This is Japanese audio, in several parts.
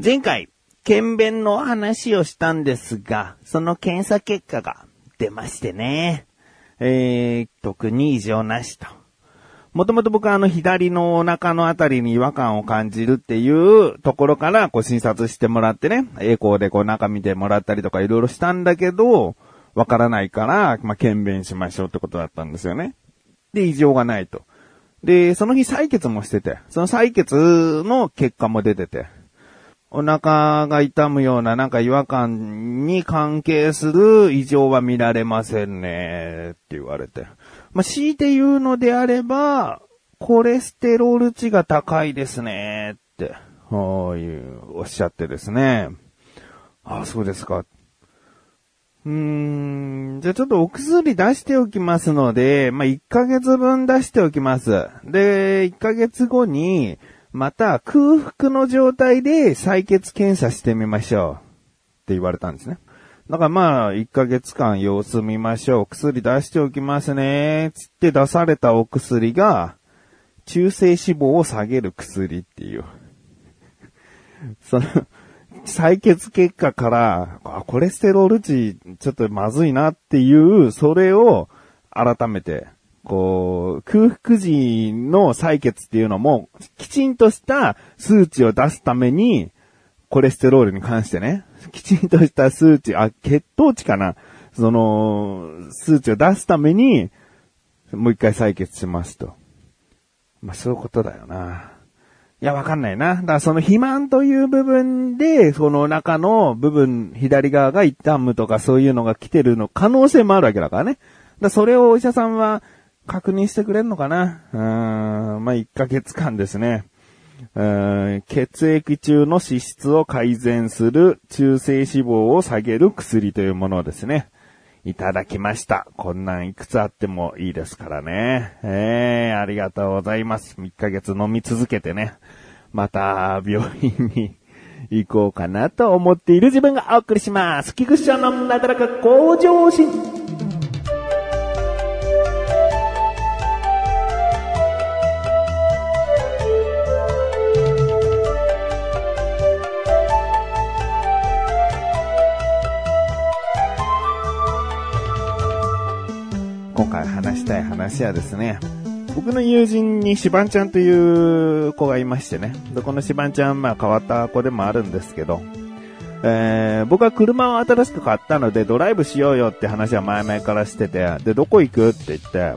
前回、検便の話をしたんですが、その検査結果が出ましてね。えー、特に異常なしと。もともと僕はあの左のお腹のあたりに違和感を感じるっていうところからこう診察してもらってね、栄光でこう中見てもらったりとかいろいろしたんだけど、わからないから、ま、検便しましょうってことだったんですよね。で、異常がないと。で、その日採血もしてて、その採血の結果も出てて、お腹が痛むようななんか違和感に関係する異常は見られませんね、って言われて。まあ、強いて言うのであれば、コレステロール値が高いですね、って、こういう、おっしゃってですね。ああ、そうですか。うーん、じゃあちょっとお薬出しておきますので、まあ、1ヶ月分出しておきます。で、1ヶ月後に、また空腹の状態で採血検査してみましょう。って言われたんですね。だからまあ、1ヶ月間様子見ましょう。薬出しておきますね。つって出されたお薬が、中性脂肪を下げる薬っていう。その、採血結果から、コレステロール値ちょっとまずいなっていう、それを改めてこう、空腹時の採血っていうのも、きちんとした数値を出すために、コレステロールに関してね、きちんとした数値、あ、血糖値かなその、数値を出すために、もう一回採血しますと。まあ、そういうことだよな。いや、わかんないな。だからその肥満という部分で、その中の部分、左側が痛むとかそういうのが来てるの可能性もあるわけだからね。だそれをお医者さんは、確認してくれんのかな？うーん、まあ、1ヶ月間ですね。うん血液中の脂質を改善する中性脂肪を下げる薬というものをですね。いただきました。こんなんいくつあってもいいですからね。ええー、ありがとうございます。1ヶ月飲み続けてね。また、病院に 行こうかなと思っている自分がお送りします。菊池のなだらか向上心。今回話したい話はですね、僕の友人にシバンちゃんという子がいましてね。で、このシバンちゃん、ま変わった子でもあるんですけど、えー、僕は車を新しく買ったのでドライブしようよって話は前々からしてて、で、どこ行くって言って、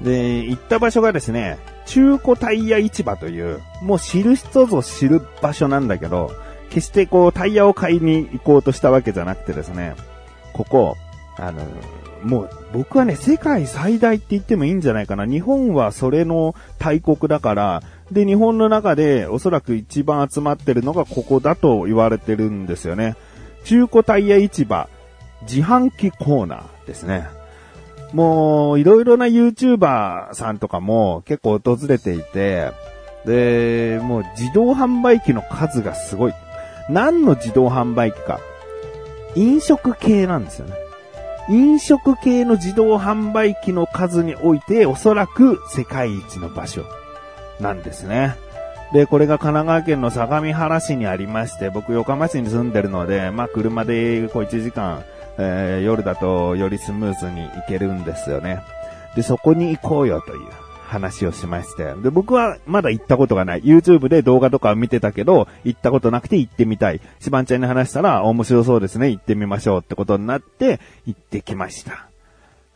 で、行った場所がですね、中古タイヤ市場という、もう知る人ぞ知る場所なんだけど、決してこうタイヤを買いに行こうとしたわけじゃなくてですね、ここ、あの、もう僕はね、世界最大って言ってもいいんじゃないかな。日本はそれの大国だから、で、日本の中でおそらく一番集まってるのがここだと言われてるんですよね。中古タイヤ市場、自販機コーナーですね。もう、いろいろな YouTuber さんとかも結構訪れていて、で、もう自動販売機の数がすごい。何の自動販売機か。飲食系なんですよね。飲食系の自動販売機の数においておそらく世界一の場所なんですね。で、これが神奈川県の相模原市にありまして、僕横浜市に住んでるので、まあ車でこう1時間、えー、夜だとよりスムーズに行けるんですよね。で、そこに行こうよという。話をしまして。で、僕はまだ行ったことがない。YouTube で動画とかを見てたけど、行ったことなくて行ってみたい。シバンちゃんに話したら、面白そうですね、行ってみましょうってことになって、行ってきました。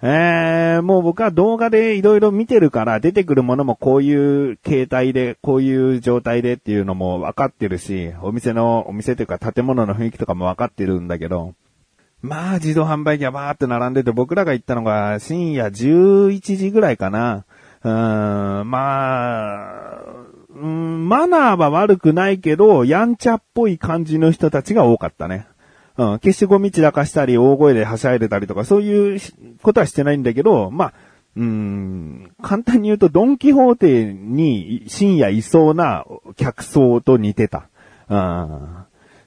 えー、もう僕は動画で色々見てるから出てくるものもこういう形態で、こういう状態でっていうのも分かってるし、お店の、お店というか建物の雰囲気とかも分かってるんだけど、まあ自動販売機がバーって並んでて僕らが行ったのが深夜11時ぐらいかな。うん、まあ、マナーは悪くないけど、やんちゃっぽい感じの人たちが多かったね。うん、消しゴミ散らかしたり、大声ではしゃいでたりとか、そういうことはしてないんだけど、まあ、うん、簡単に言うと、ドンキホーテに深夜いそうな客層と似てた。うん、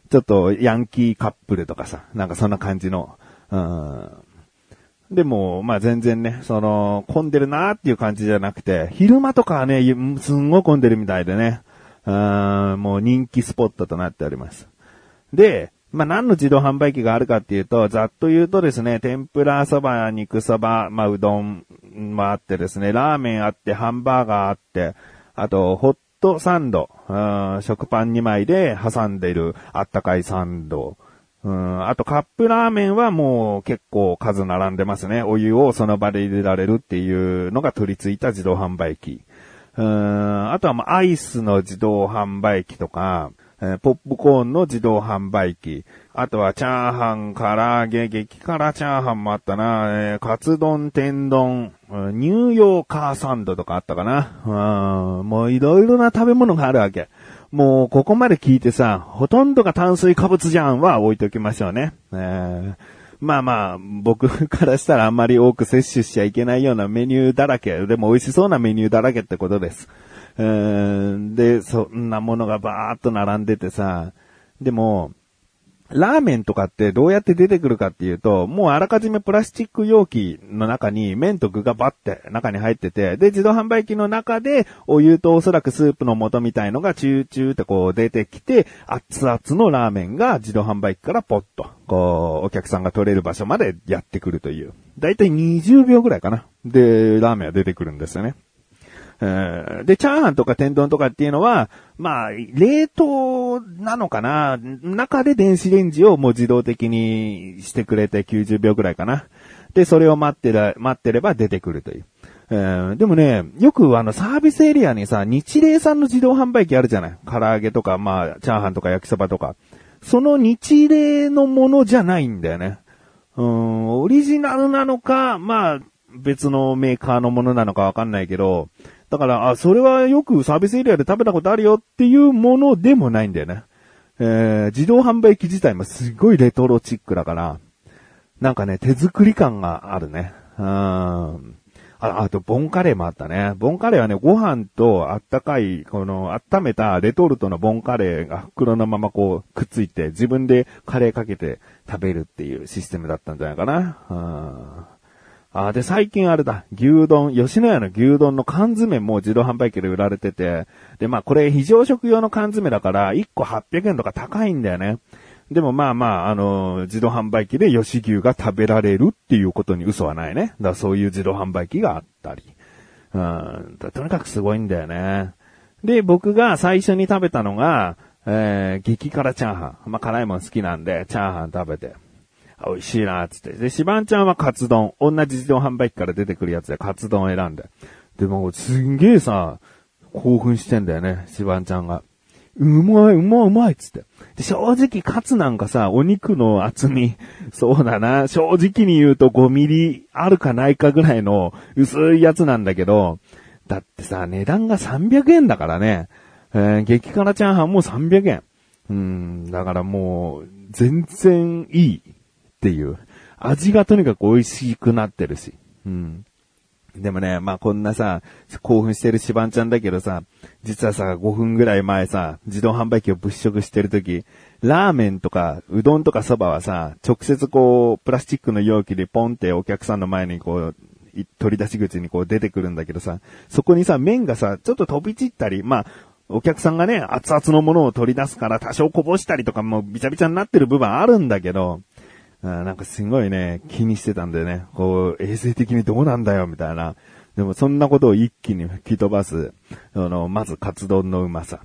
ちょっとヤンキーカップルとかさ、なんかそんな感じの、うん、でも、まあ全然ね、その、混んでるなーっていう感じじゃなくて、昼間とかはね、すんごい混んでるみたいでね。あもう人気スポットとなっております。で、まあ、何の自動販売機があるかっていうと、ざっと言うとですね、天ぷらそば、肉そば、まあ、うどんもあってですね、ラーメンあって、ハンバーガーあって、あと、ホットサンド、食パン2枚で挟んでいるあったかいサンド、うん、あとカップラーメンはもう結構数並んでますね。お湯をその場で入れられるっていうのが取り付いた自動販売機。うん、あとはまあアイスの自動販売機とか、えポップコーンの自動販売機。あとはチャーハン、唐揚げ、激辛チャーハンもあったな。えーカツ丼、天丼、ニューヨーカーサンドとかあったかな。うん、もういろいろな食べ物があるわけ。もうここまで聞いてさ、ほとんどが炭水化物じゃんは置いときましょうね。えーまあまあ、僕からしたらあんまり多く摂取しちゃいけないようなメニューだらけ、でも美味しそうなメニューだらけってことです。うーで、そんなものがバーっと並んでてさ、でも、ラーメンとかってどうやって出てくるかっていうと、もうあらかじめプラスチック容器の中に麺と具がバッて中に入ってて、で、自動販売機の中でお湯とおそらくスープの素みたいのがチューチューってこう出てきて、熱々のラーメンが自動販売機からポッと、こう、お客さんが取れる場所までやってくるという。だいたい20秒ぐらいかな。で、ラーメンは出てくるんですよね。で、チャーハンとか天丼とかっていうのは、まあ、冷凍なのかな？中で電子レンジをもう自動的にしてくれて90秒くらいかな。で、それを待ってら、待ってれば出てくるという。えーでもね、よくあのサービスエリアにさ、日霊さんの自動販売機あるじゃない？唐揚げとか、まあ、チャーハンとか焼きそばとか。その日霊のものじゃないんだよね。うん、オリジナルなのか、まあ、別のメーカーのものなのかわかんないけど、だから、あ、それはよくサービスエリアで食べたことあるよっていうものでもないんだよね。えー自動販売機自体もすごいレトロチックだから、なんかね、手作り感があるね。うん。あ、あと、ボンカレーもあったね。ボンカレーはね、ご飯とあったかい、この、温めたレトルトのボンカレーが袋のままこう、くっついて、自分でカレーかけて食べるっていうシステムだったんじゃないかな。うん。あ、で、最近あれだ、牛丼、吉野家の牛丼の缶詰も自動販売機で売られてて、で、まあこれ非常食用の缶詰だから、1個800円とか高いんだよね。でもまあまあ、あの、自動販売機で吉牛が食べられるっていうことに嘘はないね。だからそういう自動販売機があったり。うん、とにかくすごいんだよね。で、僕が最初に食べたのが、えー、激辛チャーハン。まあ辛いもん好きなんで、チャーハン食べて。美味しいな、つって。で、シバンちゃんはカツ丼。同じ自動販売機から出てくるやつでカツ丼を選んで。でも、すんげえさ、興奮してんだよね、シバンちゃんが。うまい、うまい、うまい、つって。で、正直、カツなんかさ、お肉の厚み、そうだな、正直に言うと5ミリあるかないかぐらいの薄いやつなんだけど、だってさ、値段が300円だからね。えー激辛チャーハンも300円。うん、だからもう、全然いいっていう。味がとにかく美味しくなってるし。うん。でもね、まあこんなさ、興奮してるシバンちゃんだけどさ、実はさ、5分ぐらい前さ、自動販売機を物色してるとき、ラーメンとか、うどんとかそばはさ、直接こう、プラスチックの容器でポンってお客さんの前にこう、取り出し口にこう出てくるんだけどさ、そこにさ、麺がさ、ちょっと飛び散ったり、まあ、お客さんがね、熱々のものを取り出すから多少こぼしたりとかもうびちゃびちゃになってる部分あるんだけど、なんかすごいね、気にしてたんだよね。こう、衛生的にどうなんだよ、みたいな。でもそんなことを一気に吹き飛ばす、あの、まずカツ丼のうまさ。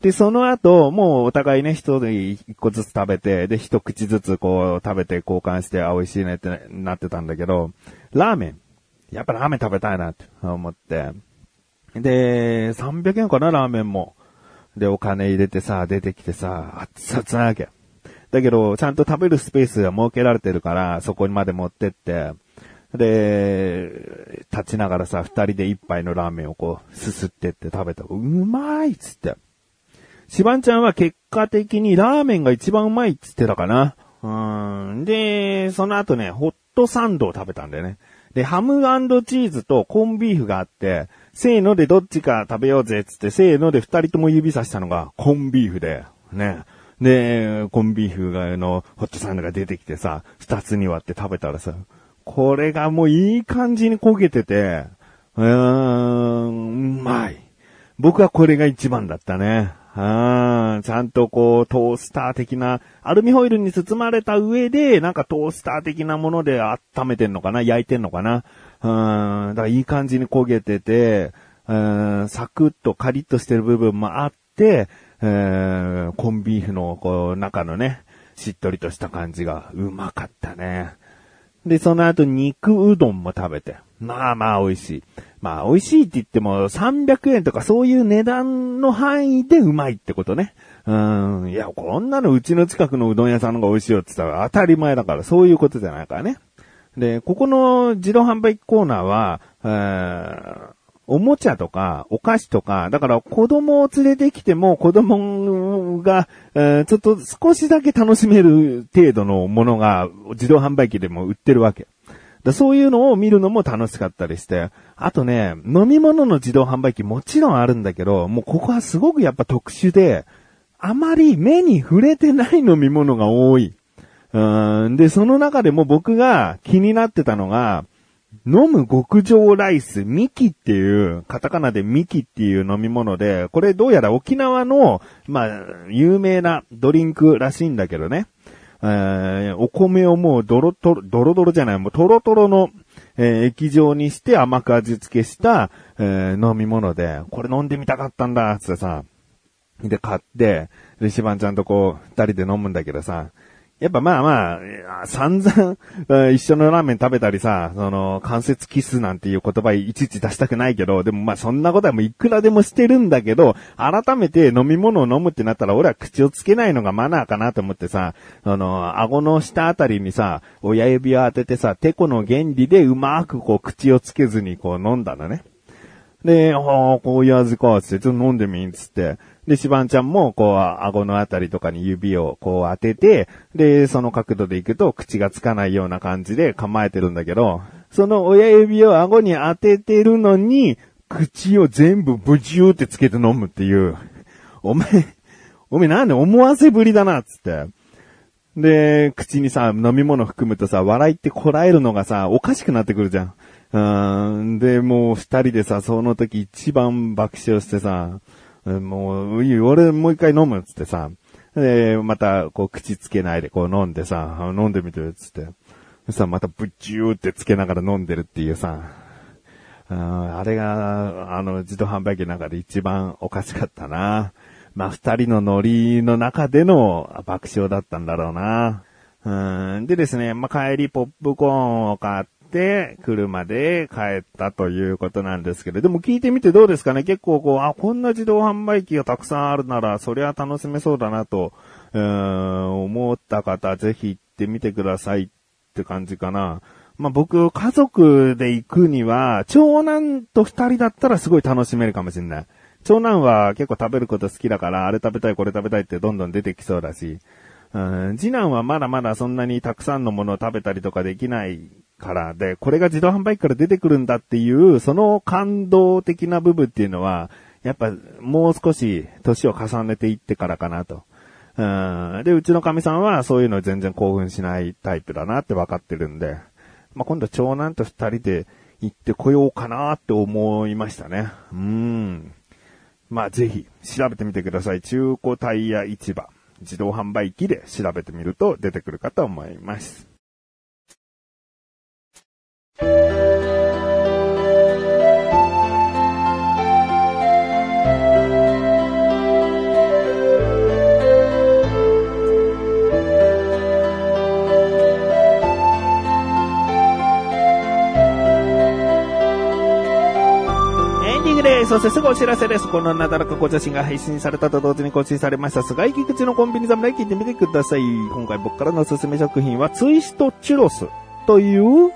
で、その後、もうお互いね、一人一個ずつ食べて、で、一口ずつこう食べて交換して、あ、美味しいねってなってたんだけど、ラーメン。やっぱラーメン食べたいなって思って。で、300円かな、ラーメンも。で、お金入れてさ、出てきてさ、熱々なわけ。だけど、ちゃんと食べるスペースが設けられてるから、そこにまで持ってって、で、立ちながらさ、二人で一杯のラーメンをこう、すすってって食べた。うまいっつって。シバンちゃんは結果的にラーメンが一番うまいっつってたかな。うん。で、その後ね、ホットサンドを食べたんだよね。で、ハムチーズとコンビーフがあって、せーのでどっちか食べようぜっつって、せーので二人とも指さしたのがコンビーフで、ね。で、コンビーフが、の、ホットサンドが出てきてさ、二つに割って食べたらさ、これがもういい感じに焦げてて、うーん、うまい。僕はこれが一番だったね。あちゃんとこう、トースター的な、アルミホイルに包まれた上で、なんかトースター的なもので温めてんのかな焼いてんのかなうん、だからいい感じに焦げてて、うん、サクッとカリッとしてる部分もあって、えー、コンビーフのこう、中のね、しっとりとした感じがうまかったね。で、その後肉うどんも食べて。まあまあ美味しい。まあ美味しいって言っても300円とかそういう値段の範囲でうまいってことね。うん。いや、こんなのうちの近くのうどん屋さんのが美味しいよって言ったら当たり前だからそういうことじゃないからね。で、ここの自動販売機コーナーは、えー、おもちゃとか、お菓子とか、だから子供を連れてきても子供が、え、ちょっと少しだけ楽しめる程度のものが自動販売機でも売ってるわけ。だそういうのを見るのも楽しかったりして。あとね、飲み物の自動販売機もちろんあるんだけど、もうここはすごくやっぱ特殊で、あまり目に触れてない飲み物が多い。うんで、その中でも僕が気になってたのが、飲む極上ライス、ミキっていう、カタカナでミキっていう飲み物で、これどうやら沖縄の、まあ、有名なドリンクらしいんだけどね。えー、お米をもうドロトロ、ドロドロじゃない、もうトロトロの、えー、液状にして甘く味付けした、えー、飲み物で、これ飲んでみたかったんだ、つってさ、で、買って、で、シバンちゃんとこう、二人で飲むんだけどさ、やっぱまあまあ、散々、一緒のラーメン食べたりさ、その、関節キスなんていう言葉いちいち出したくないけど、でもまあそんなことはもういくらでもしてるんだけど、改めて飲み物を飲むってなったら俺は口をつけないのがマナーかなと思ってさ、あの、顎の下あたりにさ、親指を当ててさ、テコの原理でうまくこう口をつけずにこう飲んだのね。で、ああ、こういう味か、つって、ちょっと飲んでみん、つって。で、シバンちゃんも、こう、顎のあたりとかに指をこう当てて、で、その角度で行くと口がつかないような感じで構えてるんだけど、その親指を顎に当ててるのに、口を全部ブチューってつけて飲むっていう。お前、お前なんで思わせぶりだな、つって。で、口にさ、飲み物含むとさ、笑いってこらえるのがさ、おかしくなってくるじゃん。うん、で、もう二人でさ、その時一番爆笑してさ、もう、いい、俺もう一回飲むっつってさ、で、また、こう、口つけないでこう飲んでさ、飲んでみてっつって。さ、またブッチューってつけながら飲んでるっていうさ、あれが、あの、自動販売機の中で一番おかしかったな。まあ、二人のノリの中での爆笑だったんだろうな。うん、でですね、まあ、帰りポップコーンを買っ、車で帰ったということなんですけど、でも聞いてみてどうですかね？結構こう、あ、こんな自動販売機がたくさんあるなら、そりゃ楽しめそうだなと、うん、思った方、ぜひ行ってみてくださいって感じかな。まあ、僕、家族で行くには、長男と二人だったらすごい楽しめるかもしれない。長男は結構食べること好きだから、あれ食べたい、これ食べたいってどんどん出てきそうだし、うん、次男はまだまだそんなにたくさんのものを食べたりとかできないからで、これが自動販売機から出てくるんだっていう、その感動的な部分っていうのは、やっぱもう少し年を重ねていってからかなと。うん、で、うちの神さんはそういうの全然興奮しないタイプだなって分かってるんで、まあ、今度は長男と二人で行ってこようかなって思いましたね。うん。まあ、ぜひ調べてみてください。中古タイヤ市場。自動販売機で調べてみると出てくるかと思います。そしてすぐお知らせです。このなだらかご写真が配信されたと同時に更新されました。菅井菊池のコンビニ侍聞いてみてください。今回僕からのおすすめ食品はツイストチュロスという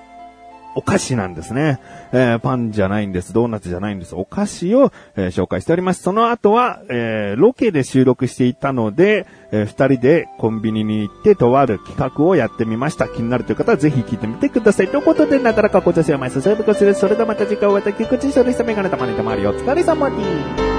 お菓子なんですね。えー、パンじゃないんです。ドーナツじゃないんです。お菓子を、えー、紹介しております。その後は、えー、ロケで収録していたので、えー、二人でコンビニに行ってとある企画をやってみました。気になるという方はぜひ聞いてみてください。ということで、なだらかこちらしやまいす。それではまた次回お会いできくちしょでした。メガネたまにたまりお疲れ様に。